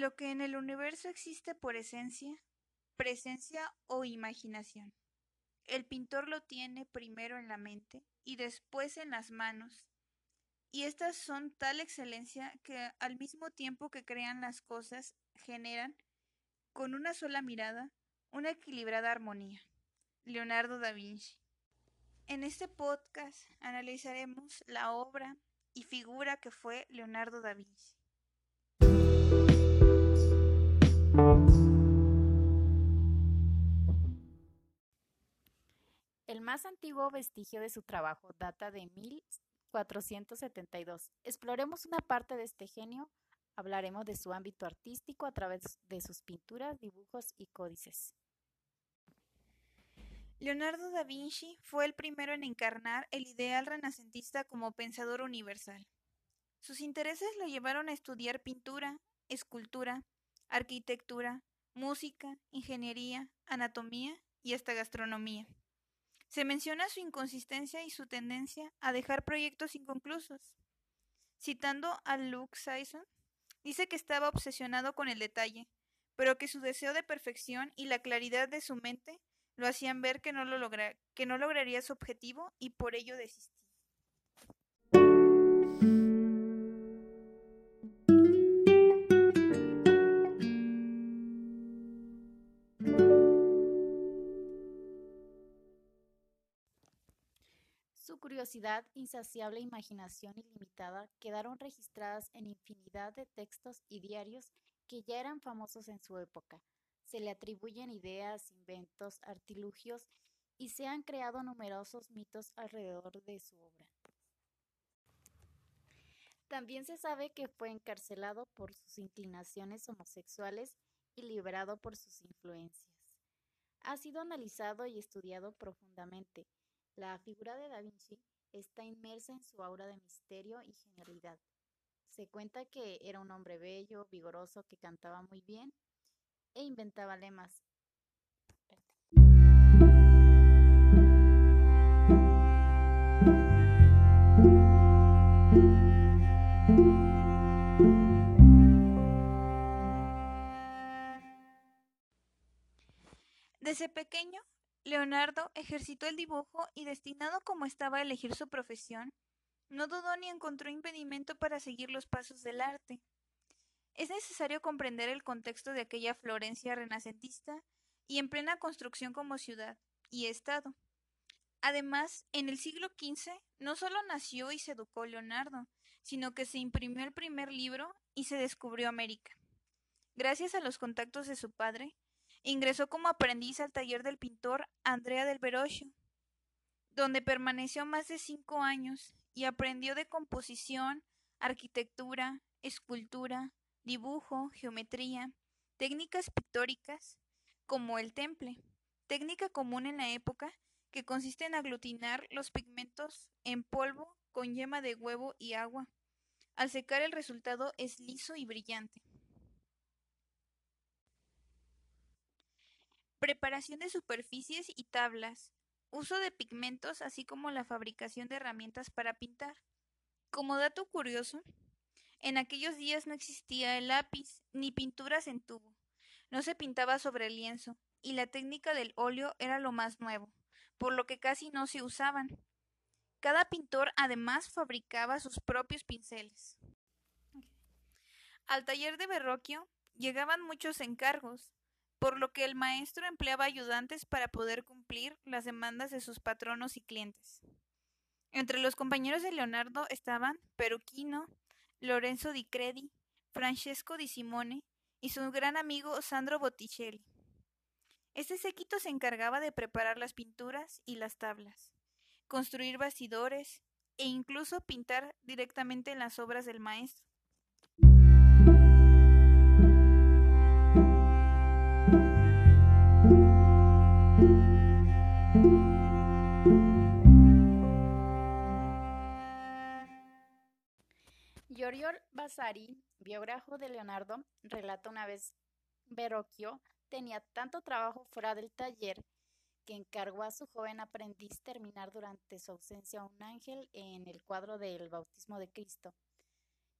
Lo que en el universo existe por esencia, presencia o imaginación. El pintor lo tiene primero en la mente y después en las manos, y estas son tal excelencia que al mismo tiempo que crean las cosas, generan, con una sola mirada, una equilibrada armonía. Leonardo da Vinci. En este podcast analizaremos la obra y figura que fue Leonardo da Vinci. Más antiguo vestigio de su trabajo data de 1472. Exploremos una parte de este genio, hablaremos de su ámbito artístico a través de sus pinturas, dibujos y códices. Leonardo da Vinci fue el primero en encarnar el ideal renacentista como pensador universal. Sus intereses lo llevaron a estudiar pintura, escultura, arquitectura, música, ingeniería, anatomía y hasta gastronomía. Se menciona su inconsistencia y su tendencia a dejar proyectos inconclusos. Citando a Luke Sisson, dice que estaba obsesionado con el detalle, pero que su deseo de perfección y la claridad de su mente lo hacían ver que no, que no lograría su objetivo y por ello desistí. Su curiosidad, insaciable imaginación ilimitada quedaron registradas en infinidad de textos y diarios que ya eran famosos en su época, se le atribuyen ideas, inventos, artilugios y se han creado numerosos mitos alrededor de su obra. También se sabe que fue encarcelado por sus inclinaciones homosexuales y liberado por sus influencias. Ha sido analizado y estudiado profundamente. La figura de Da Vinci está inmersa en su aura de misterio y genialidad. Se cuenta que era un hombre bello, vigoroso, que cantaba muy bien e inventaba lemas. Desde pequeño, Leonardo ejercitó el dibujo y destinado como estaba a elegir su profesión, no dudó ni encontró impedimento para seguir los pasos del arte. Es necesario comprender el contexto de aquella Florencia renacentista y en plena construcción como ciudad y Estado. Además, en el siglo XV no solo nació y se educó Leonardo, sino que se imprimió el primer libro y se descubrió América. Gracias a los contactos de su padre, ingresó como aprendiz al taller del pintor Andrea del Verocchio, donde permaneció más de cinco años y aprendió de composición, arquitectura, escultura, dibujo, geometría, técnicas pictóricas, como el temple, técnica común en la época que consiste en aglutinar los pigmentos en polvo con yema de huevo y agua. Al secar el resultado es liso y brillante. Preparación de superficies y tablas. Uso de pigmentos así como la fabricación de herramientas para pintar. Como dato curioso, en aquellos días no existía el lápiz ni pinturas en tubo. No se pintaba sobre el lienzo, y la técnica del óleo era lo más nuevo, por lo que casi no se usaban. Cada pintor además fabricaba sus propios pinceles. Al taller de Verrocchio llegaban muchos encargos, por lo que el maestro empleaba ayudantes para poder cumplir las demandas de sus patronos y clientes. Entre los compañeros de Leonardo estaban Peruquino, Lorenzo di Credi, Francesco di Simone y su gran amigo Sandro Botticelli. Este séquito se encargaba de preparar las pinturas y las tablas, construir bastidores e incluso pintar directamente en las obras del maestro. Vasari, biógrafo de Leonardo, relata una vez Verrocchio tenía tanto trabajo fuera del taller que encargó a su joven aprendiz terminar durante su ausencia un ángel en el cuadro del bautismo de Cristo.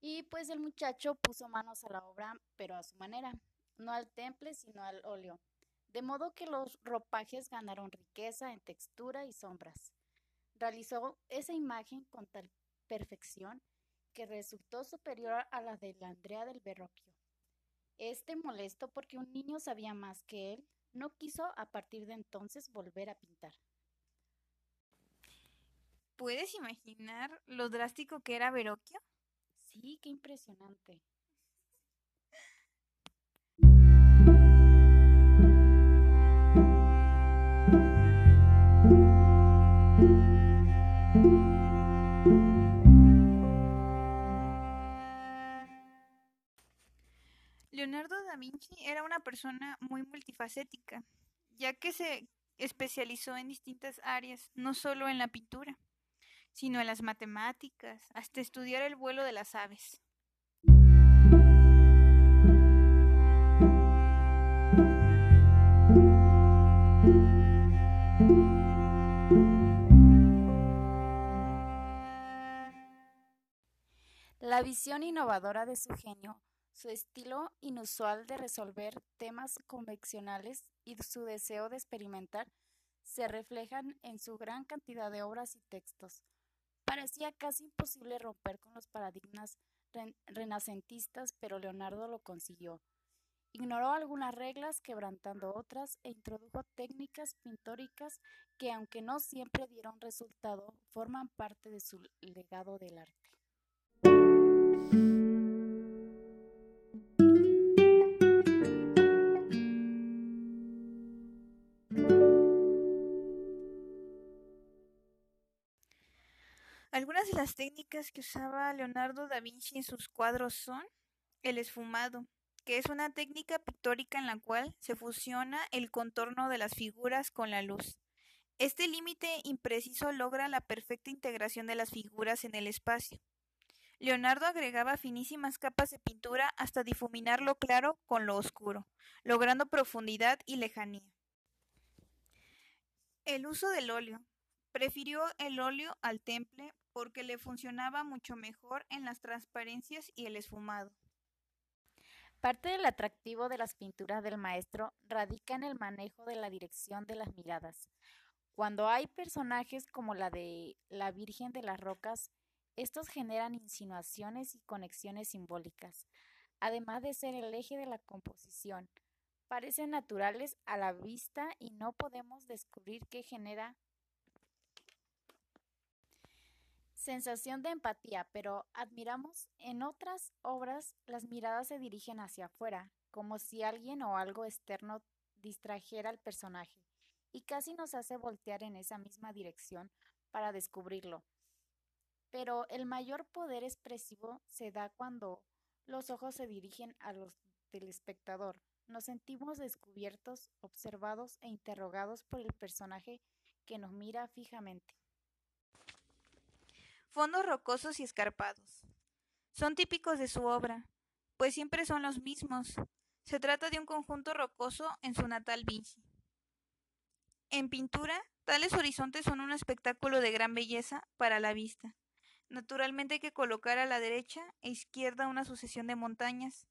Y pues el muchacho puso manos a la obra, pero a su manera, no al temple, sino al óleo, de modo que los ropajes ganaron riqueza en textura y sombras. Realizó esa imagen con tal perfección que resultó superior a la de la Andrea del Verrocchio. Este molesto porque un niño sabía más que él, no quiso a partir de entonces volver a pintar. ¿Puedes imaginar lo drástico que era Verrocchio? Sí, qué impresionante. Leonardo da Vinci era una persona muy multifacética, ya que se especializó en distintas áreas, no solo en la pintura, sino en las matemáticas, hasta estudiar el vuelo de las aves. La visión innovadora de su genio su estilo inusual de resolver temas convencionales y su deseo de experimentar se reflejan en su gran cantidad de obras y textos. Parecía casi imposible romper con los paradigmas renacentistas, pero Leonardo lo consiguió. Ignoró algunas reglas, quebrantando otras, e introdujo técnicas pintóricas que, aunque no siempre dieron resultado, forman parte de su legado del arte. Las técnicas que usaba Leonardo da Vinci en sus cuadros son el esfumado, que es una técnica pictórica en la cual se fusiona el contorno de las figuras con la luz. Este límite impreciso logra la perfecta integración de las figuras en el espacio. Leonardo agregaba finísimas capas de pintura hasta difuminar lo claro con lo oscuro, logrando profundidad y lejanía. El uso del óleo. Prefirió el óleo al temple porque le funcionaba mucho mejor en las transparencias y el esfumado. Parte del atractivo de las pinturas del maestro radica en el manejo de la dirección de las miradas. Cuando hay personajes como la de la Virgen de las Rocas, estos generan insinuaciones y conexiones simbólicas, además de ser el eje de la composición. Parecen naturales a la vista y no podemos descubrir qué genera sensación de empatía, pero admiramos en otras obras las miradas se dirigen hacia afuera, como si alguien o algo externo distrajera al personaje, y casi nos hace voltear en esa misma dirección para descubrirlo. Pero el mayor poder expresivo se da cuando los ojos se dirigen a los del espectador. Nos sentimos descubiertos, observados e interrogados por el personaje que nos mira fijamente. Fondos rocosos y escarpados. Son típicos de su obra, pues siempre son los mismos. Se trata de un conjunto rocoso en su natal Vinci. En pintura, tales horizontes son un espectáculo de gran belleza para la vista. Naturalmente hay que colocar a la derecha e izquierda una sucesión de montañas,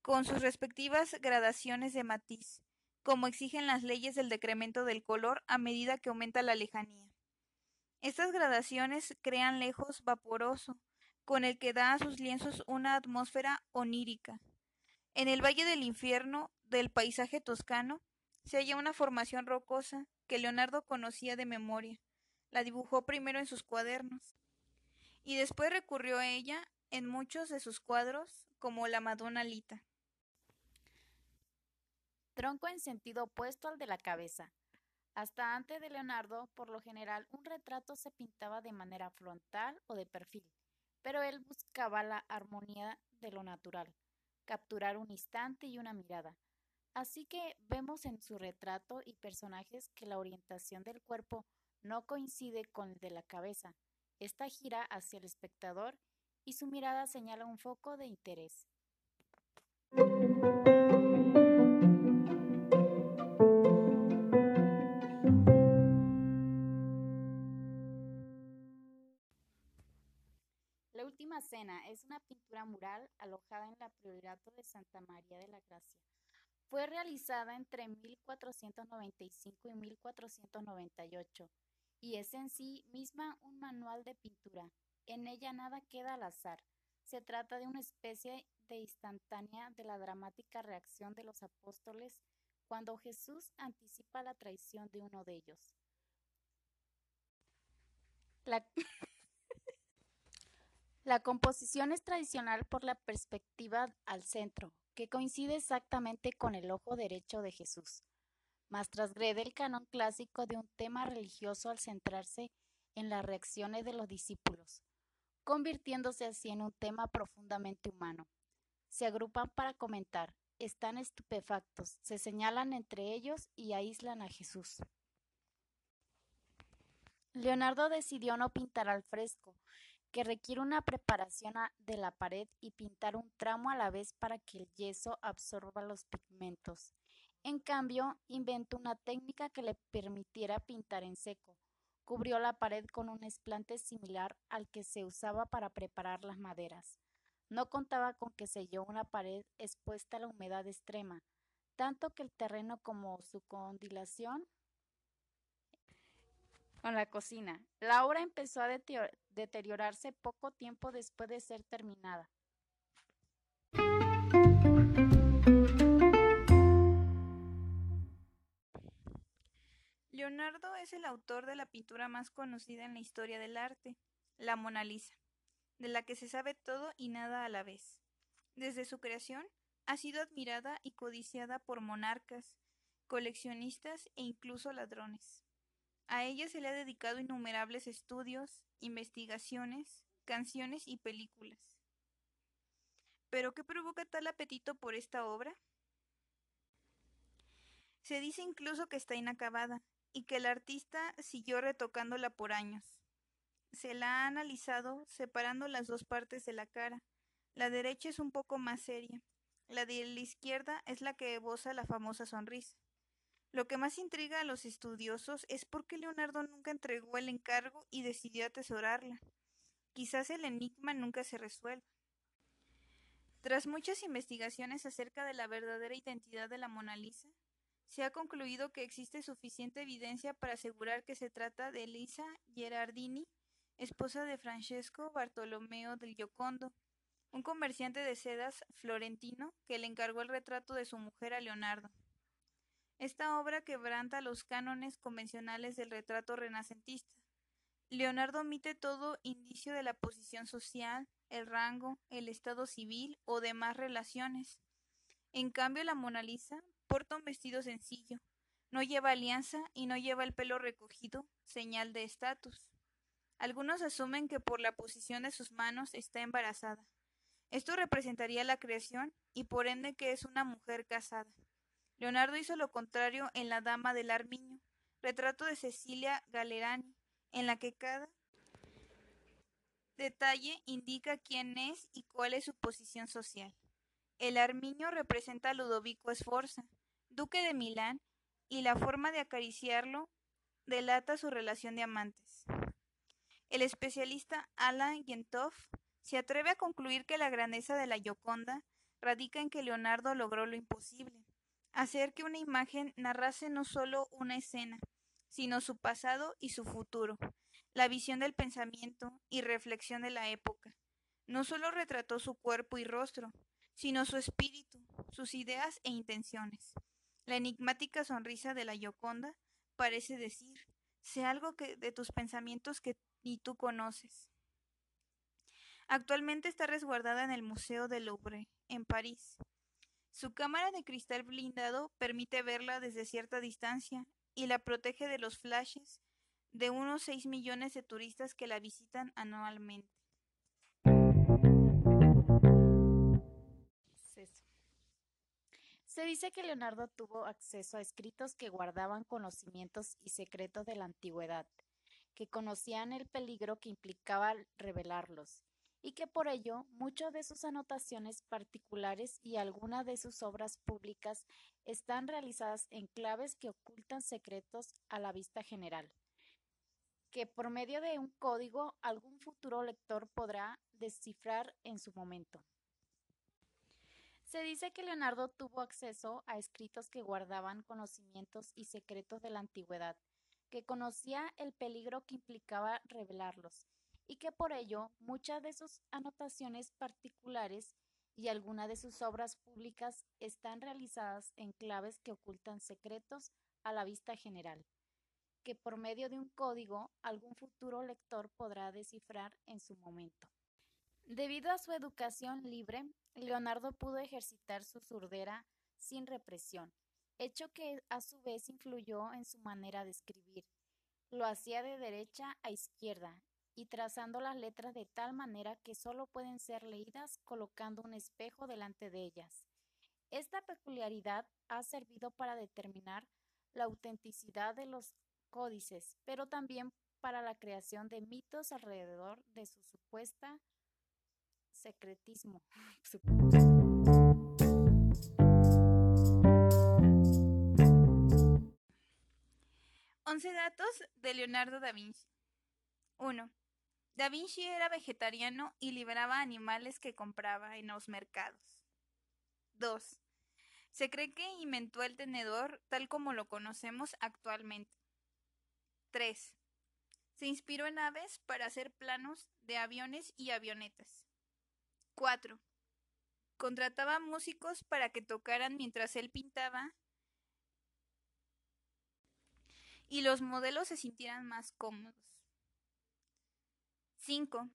con sus respectivas gradaciones de matiz, como exigen las leyes del decremento del color a medida que aumenta la lejanía. Estas gradaciones crean lejos vaporoso, con el que da a sus lienzos una atmósfera onírica. En el Valle del Infierno del paisaje toscano se halla una formación rocosa que Leonardo conocía de memoria. La dibujó primero en sus cuadernos y después recurrió a ella en muchos de sus cuadros como la Madonna Lita. Tronco en sentido opuesto al de la cabeza. Hasta antes de Leonardo, por lo general, un retrato se pintaba de manera frontal o de perfil, pero él buscaba la armonía de lo natural, capturar un instante y una mirada. Así que vemos en su retrato y personajes que la orientación del cuerpo no coincide con el de la cabeza. Esta gira hacia el espectador y su mirada señala un foco de interés. Última Cena es una pintura mural alojada en la Priorato de Santa María de la Gracia. Fue realizada entre 1495 y 1498 y es en sí misma un manual de pintura. En ella nada queda al azar. Se trata de una especie de instantánea de la dramática reacción de los apóstoles cuando Jesús anticipa la traición de uno de ellos. La, la composición es tradicional por la perspectiva al centro, que coincide exactamente con el ojo derecho de Jesús, mas transgrede el canon clásico de un tema religioso al centrarse en las reacciones de los discípulos, convirtiéndose así en un tema profundamente humano. Se agrupan para comentar, están estupefactos, se señalan entre ellos y aíslan a Jesús. Leonardo decidió no pintar al fresco, que requiere una preparación de la pared y pintar un tramo a la vez para que el yeso absorba los pigmentos. En cambio, inventó una técnica que le permitiera pintar en seco. Cubrió la pared con un esplante similar al que se usaba para preparar las maderas. No contaba con que selló una pared expuesta a la humedad extrema, tanto que el terreno como su condilación con la cocina. La obra empezó a deteriorarse poco tiempo después de ser terminada. Leonardo es el autor de la pintura más conocida en la historia del arte, la Mona Lisa de la que se sabe todo y nada a la vez. Desde su creación, ha sido admirada y codiciada por monarcas, coleccionistas e incluso ladrones. A ella se le ha dedicado innumerables estudios, investigaciones, canciones y películas. ¿Pero qué provoca tal apetito por esta obra? Se dice incluso que está inacabada y que el artista siguió retocándola por años se la ha analizado separando las dos partes de la cara. La derecha es un poco más seria. La de la izquierda es la que esboza la famosa sonrisa. Lo que más intriga a los estudiosos es por qué Leonardo nunca entregó el encargo y decidió atesorarla. Quizás el enigma nunca se resuelva. Tras muchas investigaciones acerca de la verdadera identidad de la Mona Lisa, se ha concluido que existe suficiente evidencia para asegurar que se trata de Elisa Gerardini, esposa de Francesco Bartolomeo del Giocondo, un comerciante de sedas florentino que le encargó el retrato de su mujer a Leonardo. Esta obra quebranta los cánones convencionales del retrato renacentista. Leonardo omite todo indicio de la posición social, el rango, el estado civil o demás relaciones. En cambio, la Mona Lisa porta un vestido sencillo, no lleva alianza y no lleva el pelo recogido, señal de estatus. Algunos asumen que por la posición de sus manos está embarazada. Esto representaría la creación y por ende que es una mujer casada. Leonardo hizo lo contrario en La Dama del Armiño, retrato de Cecilia Galerani, en la que cada detalle indica quién es y cuál es su posición social. El armiño representa a Ludovico Sforza, duque de Milán, y la forma de acariciarlo delata su relación de amantes. El especialista Alan Gentov se atreve a concluir que la grandeza de la Gioconda radica en que Leonardo logró lo imposible, hacer que una imagen narrase no solo una escena, sino su pasado y su futuro, la visión del pensamiento y reflexión de la época. No solo retrató su cuerpo y rostro, sino su espíritu, sus ideas e intenciones. La enigmática sonrisa de la Gioconda parece decir, sé algo de tus pensamientos que ni tú conoces. Actualmente está resguardada en el Museo del Louvre, en París. Su cámara de cristal blindado permite verla desde cierta distancia y la protege de los flashes de unos 6 millones de turistas que la visitan anualmente. Se dice que Leonardo tuvo acceso a escritos que guardaban conocimientos y secretos de la antigüedad que conocían el peligro que implicaba revelarlos, y que por ello muchas de sus anotaciones particulares y algunas de sus obras públicas están realizadas en claves que ocultan secretos a la vista general, que por medio de un código algún futuro lector podrá descifrar en su momento. Se dice que Leonardo tuvo acceso a escritos que guardaban conocimientos y secretos de la antigüedad, que conocía el peligro que implicaba revelarlos, y que por ello muchas de sus anotaciones particulares y algunas de sus obras públicas están realizadas en claves que ocultan secretos a la vista general, que por medio de un código algún futuro lector podrá descifrar en su momento. Debido a su educación libre, Leonardo pudo ejercitar su surdera sin represión, hecho que a su vez influyó en su manera de escribir. Lo hacía de derecha a izquierda y trazando las letras de tal manera que solo pueden ser leídas colocando un espejo delante de ellas. Esta peculiaridad ha servido para determinar la autenticidad de los códices, pero también para la creación de mitos alrededor de su supuesta secretismo. 11 datos de Leonardo da Vinci. 1. Da Vinci era vegetariano y liberaba animales que compraba en los mercados. 2. Se cree que inventó el tenedor tal como lo conocemos actualmente. 3. Se inspiró en aves para hacer planos de aviones y avionetas. 4. Contrataba músicos para que tocaran mientras él pintaba y los modelos se sintieran más cómodos. 5.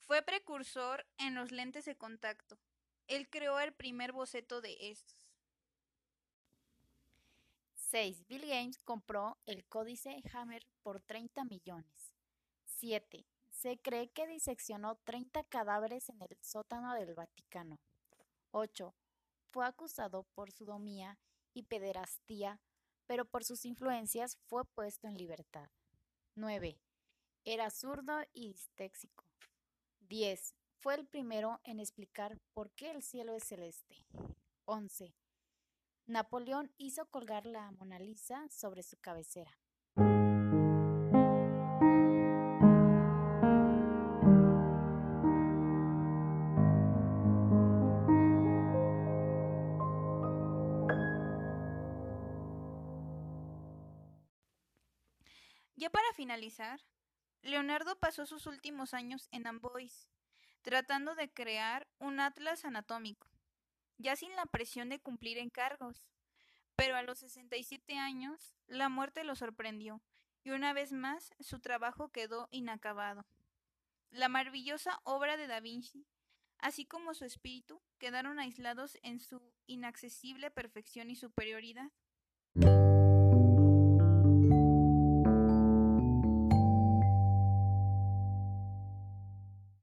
Fue precursor en los lentes de contacto. Él creó el primer boceto de estos. 6. Bill Gates compró el códice Hammer por 30 millones. 7. Se cree que diseccionó 30 cadáveres en el sótano del Vaticano. 8. Fue acusado por sodomía y pederastía pero por sus influencias fue puesto en libertad. 9. Era zurdo y distéxico. 10. Fue el primero en explicar por qué el cielo es celeste. 11. Napoleón hizo colgar la Mona Lisa sobre su cabecera. Ya para finalizar, Leonardo pasó sus últimos años en Amboise, tratando de crear un atlas anatómico, ya sin la presión de cumplir encargos. Pero a los 67 años, la muerte lo sorprendió, y una vez más su trabajo quedó inacabado. La maravillosa obra de Da Vinci, así como su espíritu, quedaron aislados en su inaccesible perfección y superioridad.